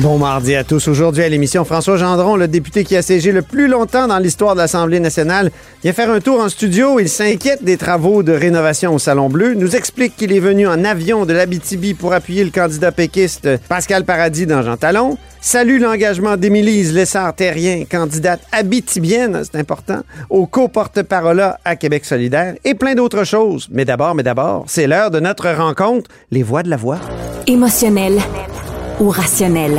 Bon mardi à tous. Aujourd'hui à l'émission, François Gendron, le député qui a siégé le plus longtemps dans l'histoire de l'Assemblée nationale, vient faire un tour en studio. Il s'inquiète des travaux de rénovation au Salon Bleu, nous explique qu'il est venu en avion de l'Abitibi pour appuyer le candidat péquiste Pascal Paradis dans Jean Talon. Salue l'engagement d'Émilise Lessard-Terrien, candidate abitibienne, c'est important, au co-porte-parole à Québec solidaire et plein d'autres choses. Mais d'abord, mais d'abord, c'est l'heure de notre rencontre, les voix de la voix. Émotionnel ou rationnel?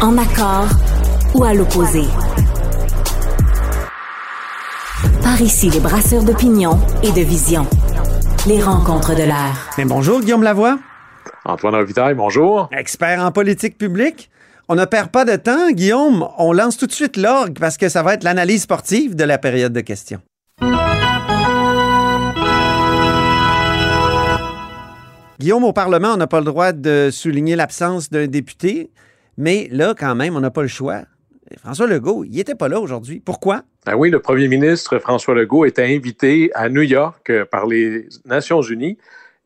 En accord ou à l'opposé? Par ici, les brasseurs d'opinion et de vision. Les rencontres de l'air. Mais bonjour, Guillaume Lavoie. Antoine Robitaille, bonjour. Expert en politique publique. On ne perd pas de temps, Guillaume. On lance tout de suite l'orgue parce que ça va être l'analyse sportive de la période de questions. Guillaume, au Parlement, on n'a pas le droit de souligner l'absence d'un député, mais là, quand même, on n'a pas le choix. François Legault, il n'était pas là aujourd'hui. Pourquoi? Ah oui, le premier ministre François Legault était invité à New York euh, par les Nations Unies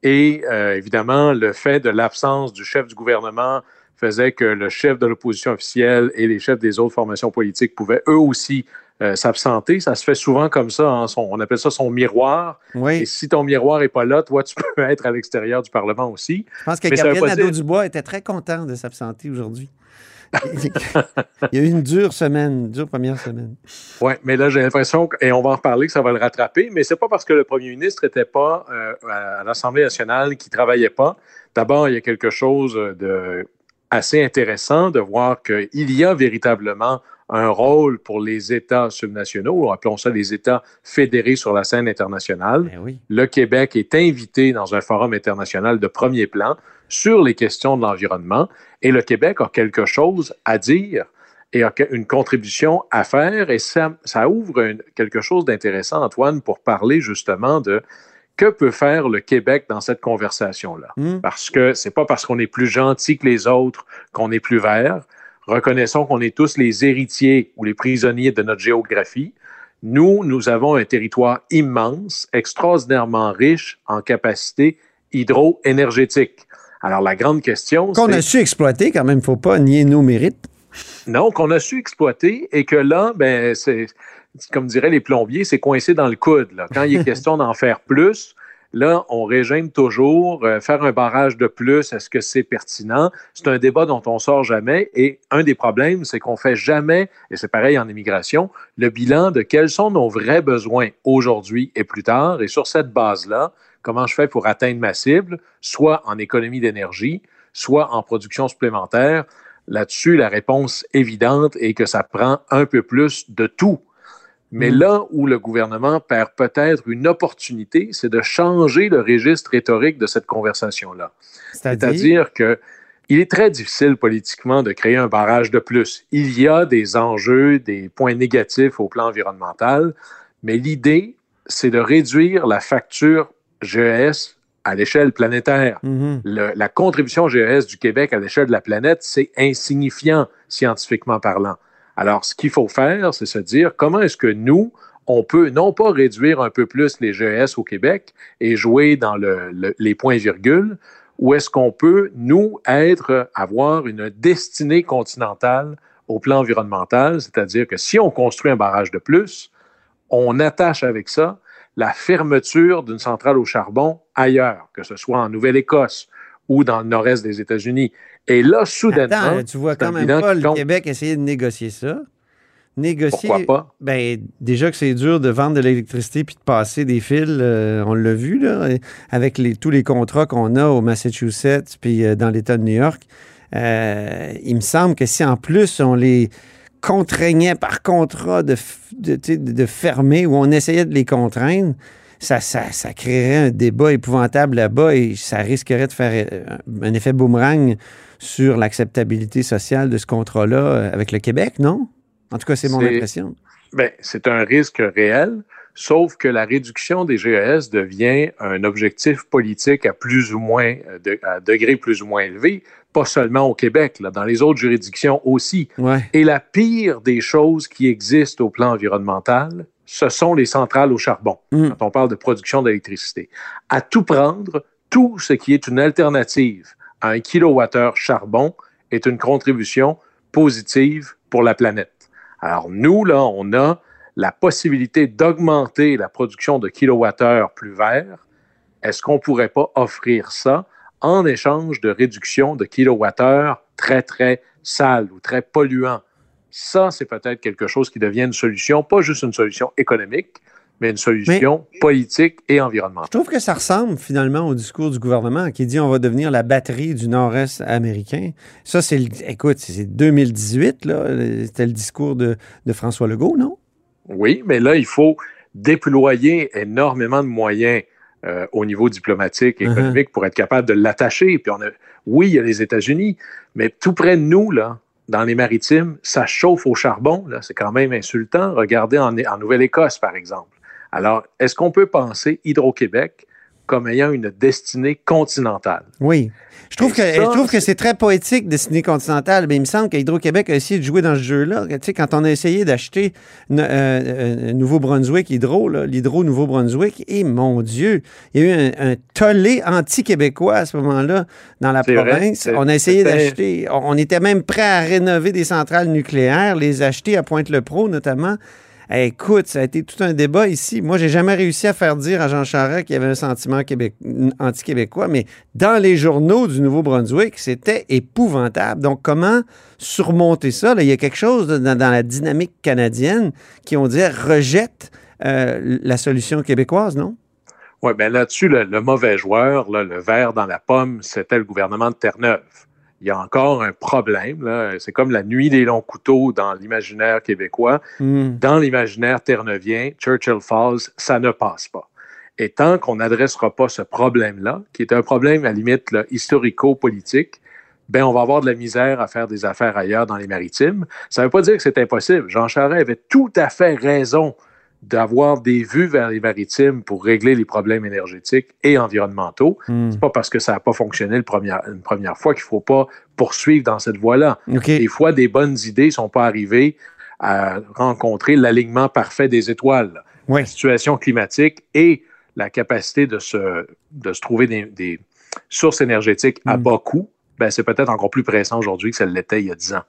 et euh, évidemment, le fait de l'absence du chef du gouvernement faisait que le chef de l'opposition officielle et les chefs des autres formations politiques pouvaient eux aussi euh, s'absenter. Ça se fait souvent comme ça. Hein, on appelle ça son miroir. Oui. Et si ton miroir n'est pas là, toi, tu peux être à l'extérieur du Parlement aussi. Je pense que Mais Gabriel Nadeau-Dubois était très content de s'absenter aujourd'hui. il y a eu une dure semaine, une dure première semaine. Oui, mais là, j'ai l'impression, et on va en reparler, que ça va le rattraper, mais c'est pas parce que le premier ministre n'était pas euh, à l'Assemblée nationale qu'il travaillait pas. D'abord, il y a quelque chose de assez intéressant de voir qu'il y a véritablement un rôle pour les États subnationaux, ou appelons ça les États fédérés sur la scène internationale. Ben oui. Le Québec est invité dans un forum international de premier plan sur les questions de l'environnement et le Québec a quelque chose à dire et a une contribution à faire et ça, ça ouvre une- quelque chose d'intéressant, Antoine, pour parler justement de que peut faire le Québec dans cette conversation-là. Hmm. Parce que c'est pas parce qu'on est plus gentil que les autres qu'on est plus vert. Reconnaissons qu'on est tous les héritiers ou les prisonniers de notre géographie. Nous, nous avons un territoire immense, extraordinairement riche en capacité hydro-énergétique. Alors, la grande question, Qu'on a su exploiter, quand même, il ne faut pas nier nos mérites. Non, qu'on a su exploiter et que là, ben, c'est, comme diraient les plombiers, c'est coincé dans le coude. Là. Quand il est question d'en faire plus, là, on régime toujours. euh, faire un barrage de plus, est-ce que c'est pertinent? C'est un débat dont on sort jamais. Et un des problèmes, c'est qu'on fait jamais, et c'est pareil en immigration, le bilan de quels sont nos vrais besoins aujourd'hui et plus tard. Et sur cette base-là, comment je fais pour atteindre ma cible, soit en économie d'énergie, soit en production supplémentaire? Là-dessus, la réponse évidente est que ça prend un peu plus de tout. Mais Mm. là où le gouvernement perd peut-être une opportunité, c'est de changer le registre rhétorique de cette conversation-là. C'est-à-dire, que il est très difficile politiquement de créer un barrage de plus. Il y a des enjeux, des points négatifs au plan environnemental, mais l'idée, c'est de réduire la facture GES à l'échelle planétaire. Mhm. Le- la contribution GES du Québec à l'échelle de la planète, c'est insignifiant scientifiquement parlant. Alors, ce qu'il faut faire, c'est se dire comment est-ce que nous, on peut non pas réduire un peu plus les GES au Québec et jouer dans le- le- les points-virgules, ou est-ce qu'on peut, nous, être, avoir une destinée continentale au plan environnemental, c'est-à-dire que si on construit un barrage de plus, on attache avec ça la fermeture d'une centrale au charbon ailleurs, que ce soit en Nouvelle-Écosse ou dans le nord-est des États-Unis. Et là, soudainement. Attends, tu vois quand même pas le Québec essayer de négocier ça. Négocier. Pourquoi pas? Ben, déjà que c'est dur de vendre de l'électricité puis de passer des fils, euh, on l'a vu, là, avec les, tous les contrats qu'on a au Massachusetts puis euh, dans l'État de New York. Euh, il me semble que si en plus on les contraignait par contrat de, de, de, fermer ou on essayait de les contraindre, ça, ça, ça créerait un débat épouvantable là-bas et ça risquerait de faire un effet boomerang sur l'acceptabilité sociale de ce contrat-là avec le Québec, non? En tout cas, c'est mon impression. Ben, c'est un risque réel, sauf que la réduction des GES devient un objectif politique à plus ou moins, de, à degré plus ou moins élevé, pas seulement au Québec, là, dans les autres juridictions aussi. Et la pire des choses qui existent au plan environnemental, ce sont les centrales au charbon, mm. quand on parle de production d'électricité. À tout prendre, tout ce qui est une alternative à un kilowattheure charbon est une contribution positive pour la planète. Alors nous, là, on a la possibilité d'augmenter la production de kilowattheures plus verts. Est-ce qu'on ne pourrait pas offrir ça en échange de réduction de kilowattheures très, très sales ou très polluants? Ça, c'est peut-être quelque chose qui devient une solution, pas juste une solution économique, mais une solution politique et environnementale. Je trouve que ça ressemble finalement au discours du gouvernement qui dit on va devenir la batterie du nord-est américain. Ça, c'est, écoute, c'est 2018, là. C'était le discours de, François Legault, non? Oui, mais là, il faut déployer énormément de moyens euh, au niveau diplomatique et uh-huh. économique pour être capable de l'attacher. Puis on a, oui, il y a les États-Unis, mais tout près de nous, là, dans les maritimes, ça chauffe au charbon. C'est quand même insultant. Regardez en Nouvelle-Écosse, par exemple. Alors, est-ce qu'on peut penser Hydro-Québec comme ayant une destinée continentale? Oui. Je trouve, que, je trouve que c'est très poétique, destinée continentale, mais il me semble qu'Hydro-Québec a essayé de jouer dans ce jeu-là. Tu sais, quand on a essayé d'acheter euh, euh, Nouveau-Brunswick Hydro, l'Hydro Nouveau-Brunswick, et mon Dieu, il y a eu un, tollé anti-québécois à ce moment-là dans la province. on a essayé d'acheter, on était même prêt à rénover des centrales nucléaires, les acheter à Pointe-le-Pro notamment écoute, ça a été tout un débat ici. Moi, j'ai jamais réussi à faire dire à Jean Charest qu'il y avait un sentiment anti-québécois, mais dans les journaux du Nouveau-Brunswick, c'était épouvantable. Donc, comment surmonter ça? il y a quelque chose dans, la dynamique canadienne qui, on dirait, rejette euh, la solution québécoise, non? Oui, bien là-dessus, le, mauvais joueur, le verre dans la pomme, c'était le gouvernement de Terre-Neuve il y a encore un problème. C'est comme la nuit des longs couteaux dans l'imaginaire québécois. Hmm. Dans l'imaginaire terneuvien, Churchill Falls, ça ne passe pas. Et tant qu'on n'adressera pas ce problème-là, qui est un problème à limite historico-politique, ben on va avoir de la misère à faire des affaires ailleurs dans les maritimes. Ça ne veut pas dire que c'est impossible. Jean Charest avait tout à fait raison d'avoir des vues vers les maritimes pour régler les problèmes énergétiques et environnementaux. Hmm. C'est pas parce que ça n'a pas fonctionné une première fois qu'il faut pas poursuivre dans cette voie-là. Des fois, des bonnes idées sont pas arrivées à rencontrer l'alignement parfait des étoiles. La situation climatique et la capacité de se, de se trouver des, sources énergétiques à hmm. bas coût, ben, c'est peut-être encore plus pressant aujourd'hui que ça l'était il y a dix ans.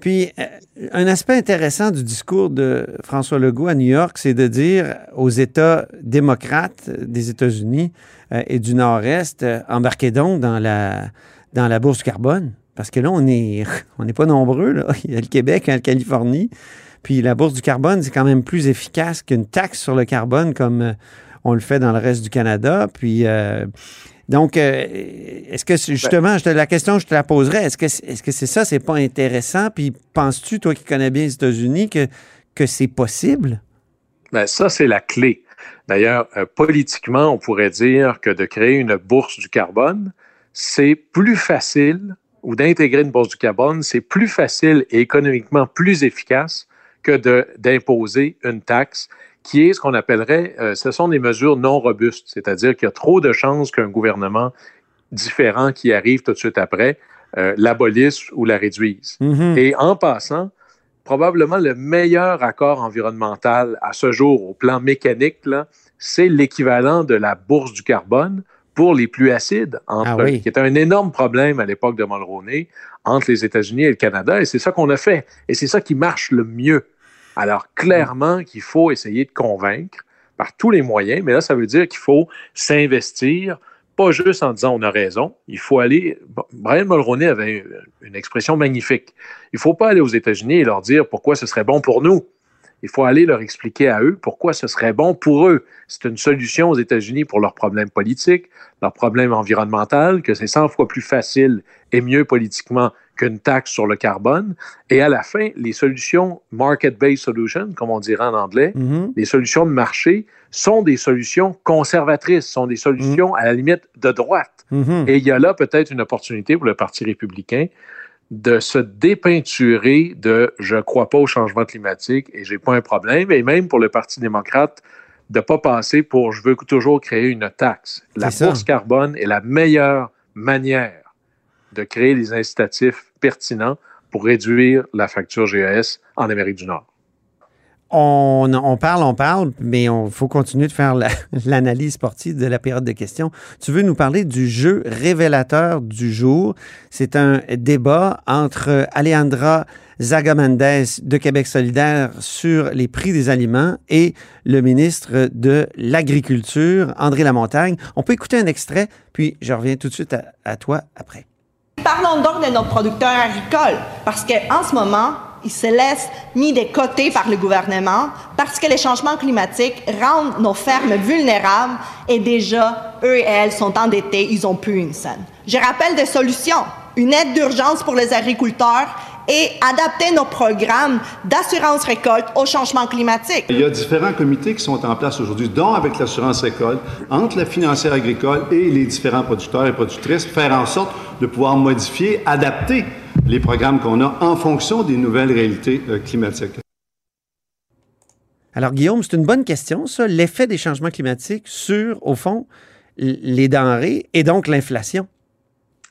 Puis, euh, un aspect intéressant du discours de François Legault à New York, c'est de dire aux États démocrates des États-Unis euh, et du Nord-Est, euh, embarquez donc dans la, dans la bourse carbone. Parce que là, on n'est on pas nombreux. Là. Il y a le Québec, il y a la Californie. Puis la bourse du carbone, c'est quand même plus efficace qu'une taxe sur le carbone comme on le fait dans le reste du Canada. Puis donc, euh, est-ce que justement, je te, la question, je te la poserais, est-ce que est-ce que c'est ça, c'est pas intéressant? Puis penses-tu, toi qui connais bien les États-Unis, que, que c'est possible? Bien, ça, c'est la clé. D'ailleurs, euh, politiquement, on pourrait dire que de créer une bourse du carbone, c'est plus facile, ou d'intégrer une bourse du carbone, c'est plus facile et économiquement plus efficace que d'imposer une taxe qui est ce qu'on appellerait, euh, ce sont des mesures non robustes, c'est-à-dire qu'il y a trop de chances qu'un gouvernement différent qui arrive tout de suite après euh, l'abolisse ou la réduise. Mm-hmm. Et en passant, probablement le meilleur accord environnemental à ce jour au plan mécanique, c'est l'équivalent de la bourse du carbone pour les plus acides, entre, ah qui était un énorme problème à l'époque de Mulroney entre les États-Unis et le Canada. Et c'est ça qu'on a fait. Et c'est ça qui marche le mieux. Alors, clairement qu'il faut essayer de convaincre par tous les moyens, mais là, ça veut dire qu'il faut s'investir pas juste en disant on a raison, il faut aller. Brian Mulroney avait une expression magnifique. Il ne faut pas aller aux États-Unis et leur dire pourquoi ce serait bon pour nous. Il faut aller leur expliquer à eux pourquoi ce serait bon pour eux. C'est une solution aux États-Unis pour leurs problèmes politiques, leurs problèmes environnementaux, que c'est 100 fois plus facile et mieux politiquement qu'une taxe sur le carbone. Et à la fin, les solutions market-based solutions, comme on dirait en anglais, Mhm. les solutions de marché sont des solutions conservatrices, sont des solutions à la limite de droite. Mhm. Et il y a là peut-être une opportunité pour le Parti républicain de se dépeinturer de je crois pas au changement climatique et j'ai pas un problème, et même pour le Parti démocrate de pas passer pour je veux toujours créer une taxe. La ça. bourse carbone est la meilleure manière de créer des incitatifs pertinents pour réduire la facture GES en Amérique du Nord. On, parle, on parle, mais il faut continuer de faire la- l'analyse sportive de la période de questions. Tu veux nous parler du jeu révélateur du jour? C'est un débat entre Alejandra Zagamandes de Québec solidaire sur les prix des aliments et le ministre de l'Agriculture, André Lamontagne. On peut écouter un extrait, puis je reviens tout de suite à, à toi après. Parlons donc de nos producteurs agricoles, parce qu'en ce moment, ils se laissent mis de côté par le gouvernement, parce que les changements climatiques rendent nos fermes vulnérables et déjà, eux et elles sont endettés, ils n'ont plus une scène. Je rappelle des solutions. Une aide d'urgence pour les agriculteurs et adapter nos programmes d'assurance récolte au changement climatique. Il y a différents comités qui sont en place aujourd'hui, dont avec l'assurance récolte, entre la financière agricole et les différents producteurs et productrices, faire en sorte de pouvoir modifier, adapter les programmes qu'on a en fonction des nouvelles réalités euh, climatiques. Alors, Guillaume, c'est une bonne question, ça, l'effet des changements climatiques sur, au fond, les denrées et donc l'inflation.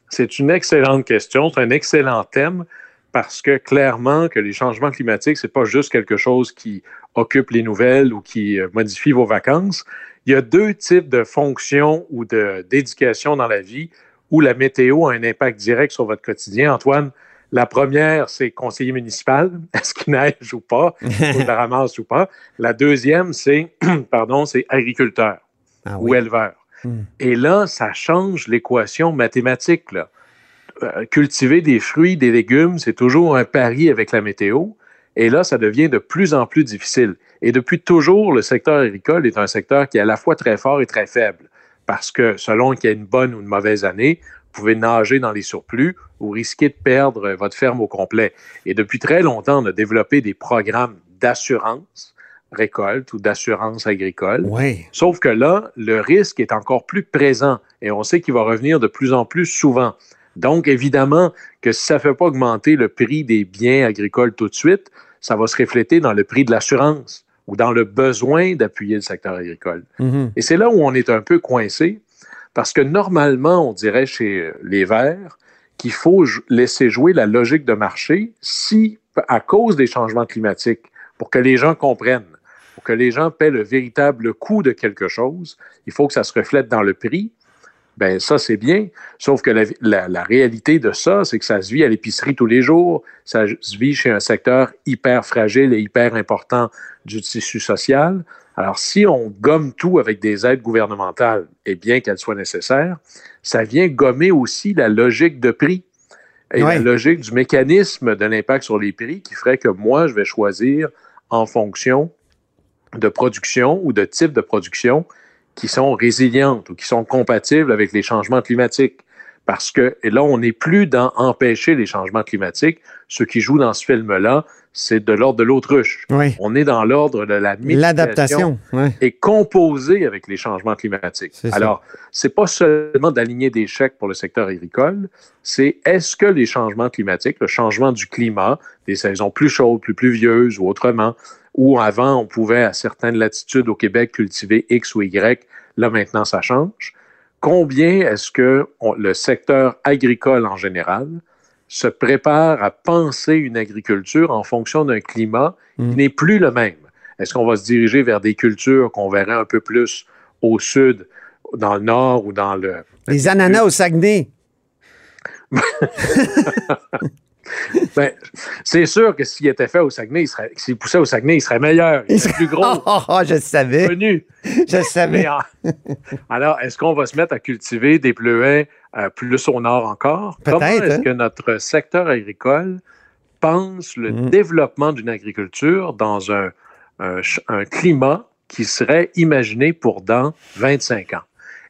C'est une excellente question, c'est un excellent thème parce que clairement que les changements climatiques, c'est pas juste quelque chose qui occupe les nouvelles ou qui euh, modifie vos vacances. Il y a deux types de fonctions ou de d'éducation dans la vie où la météo a un impact direct sur votre quotidien. Antoine, la première, c'est conseiller municipal. Est-ce qu'il neige ou pas, ou la ramasse ou pas? La deuxième, c'est, pardon, c'est agriculteur Ah ou éleveur. Hmm. Et là, ça change l'équation mathématique. Là. Euh, cultiver des fruits, des légumes, c'est toujours un pari avec la météo. Et là, ça devient de plus en plus difficile. Et depuis toujours, le secteur agricole est un secteur qui est à la fois très fort et très faible. Parce que selon qu'il y a une bonne ou une mauvaise année, vous pouvez nager dans les surplus ou risquer de perdre euh, votre ferme au complet. Et depuis très longtemps, on a développé des programmes d'assurance récolte ou d'assurance agricole. Sauf que là, le risque est encore plus présent et on sait qu'il va revenir de plus en plus souvent. Donc, évidemment, que si ça ne fait pas augmenter le prix des biens agricoles tout de suite, ça va se refléter dans le prix de l'assurance ou dans le besoin d'appuyer le secteur agricole. Mhm. Et c'est là où on est un peu coincé, parce que normalement, on dirait chez euh, les Verts qu'il faut laisser jouer la logique de marché si, à cause des changements climatiques, pour que les gens comprennent, pour que les gens paient le véritable coût de quelque chose, il faut que ça se reflète dans le prix. Ben ça, c'est bien. Sauf que la, la- la réalité de ça, c'est que ça se vit à l'épicerie tous les jours. Ça se vit chez un secteur hyper fragile et hyper important du tissu social. Alors, si on gomme tout avec des aides gouvernementales, et bien qu'elles soient nécessaires, ça vient gommer aussi la logique de prix et Ouais. la logique du mécanisme de l'impact sur les prix qui ferait que moi, je vais choisir en fonction de production ou de type de production qui sont résilientes ou qui sont compatibles avec les changements climatiques. Parce que et là, on n'est plus dans empêcher les changements climatiques. Ce qui joue dans ce film-là, c'est de l'ordre de l'autruche. Oui. On est dans l'ordre de la L'adaptation. Ouais. et composer avec les changements climatiques. Alors, c'est pas seulement d'aligner des chèques pour le secteur agricole, c'est est-ce que les changements climatiques, le changement du climat, des saisons plus chaudes, plus pluvieuses ou autrement, où avant on pouvait à certaines latitudes au Québec cultiver X ou Y, là maintenant ça change. Combien est-ce que on- le secteur agricole en général se prépare à penser une agriculture en fonction d'un climat Mm. qui n'est plus le même? Est-ce qu'on va se diriger vers des cultures qu'on verrait un peu plus au sud, dans le nord ou dans le... Les ananas au Saguenay. Ben, c'est sûr que s'il était fait au Saguenay, s'il poussait au Saguenay, il serait meilleur. Il serait plus gros. Oh, oh, oh, je le savais. Connu. Je savais. En- alors, est-ce qu'on va se mettre à cultiver des bleuets euh, plus au nord encore? Peut-être, Comment est-ce hein? que notre secteur agricole pense le Mm. développement d'une agriculture dans un, un ch- un climat qui serait imaginé pour dans 25 ans?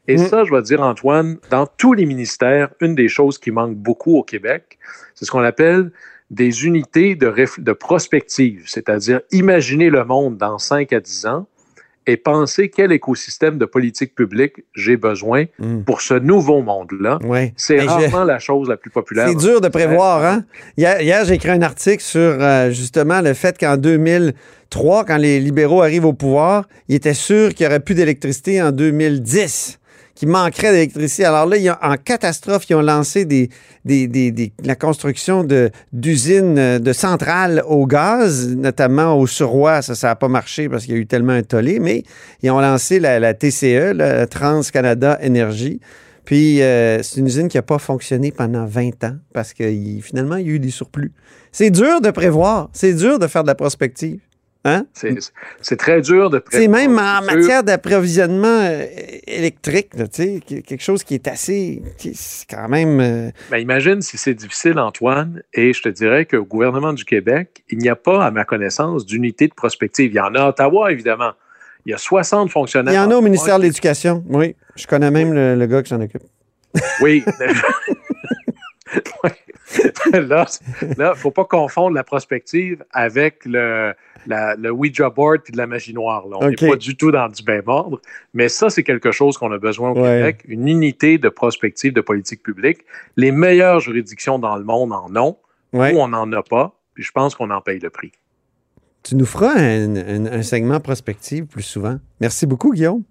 Et Mm. ça, je vais te dire, Antoine, dans tous les ministères, une des choses qui manque beaucoup au Québec, c'est ce qu'on appelle des unités de, prospective, c'est-à-dire imaginer le monde dans 5 à 10 ans et penser quel écosystème de politique publique j'ai besoin Mm. pour ce nouveau monde-là. C'est je- rarement la chose la plus populaire. C'est dur de prévoir, hein? Hier, hier, j'ai écrit un article sur euh, justement le fait qu'en 2003, quand les libéraux arrivent au pouvoir, ils étaient sûrs qu'il n'y aurait plus d'électricité en 2010, qu'il manquerait d'électricité. Alors là, en catastrophe, ils ont lancé des, des- des- des- la construction d'usines, euh, de, centrales au gaz, notamment au Suroît. Ça, ça n'a pas marché parce qu'il y a eu tellement un tollé, mais ils ont lancé la, la TCE, la Trans-Canada Énergie. Puis, euh, c'est une usine qui n'a pas fonctionné pendant 20 ans parce que finalement, il y a eu des surplus. C'est dur de prévoir. C'est dur de faire de la prospective. Hein? C'est très dur de prévoir même en matière d'approvisionnement euh, électrique, là, tu sais, que- quelque chose qui est assez. qui- C'est quand même. euh, Ben, imagine si c'est difficile, Antoine, et je te dirais qu'au gouvernement du Québec, il n'y a pas, à ma connaissance, d'unité de prospective. Il y en a à Ottawa, évidemment. Il y a 60 fonctionnaires. Il y en a au ministère de l'Éducation. Oui. Je connais même le, le gars qui s'en occupe. Oui. Oui. là, il ne faut pas confondre la prospective avec le, la- le Ouija board puis de la magie noire. là. On n'est pas du tout dans du même ordre. Mais ça, c'est quelque chose qu'on a besoin au Ouais. Québec, une unité de prospective de politique publique. Les meilleures juridictions dans le monde en ont, Ouais. ou on n'en a pas, puis je pense qu'on en paye le prix. Tu nous feras un, un- un segment prospective plus souvent. Merci beaucoup, Guillaume.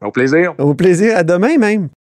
Au plaisir. Au plaisir. À demain même.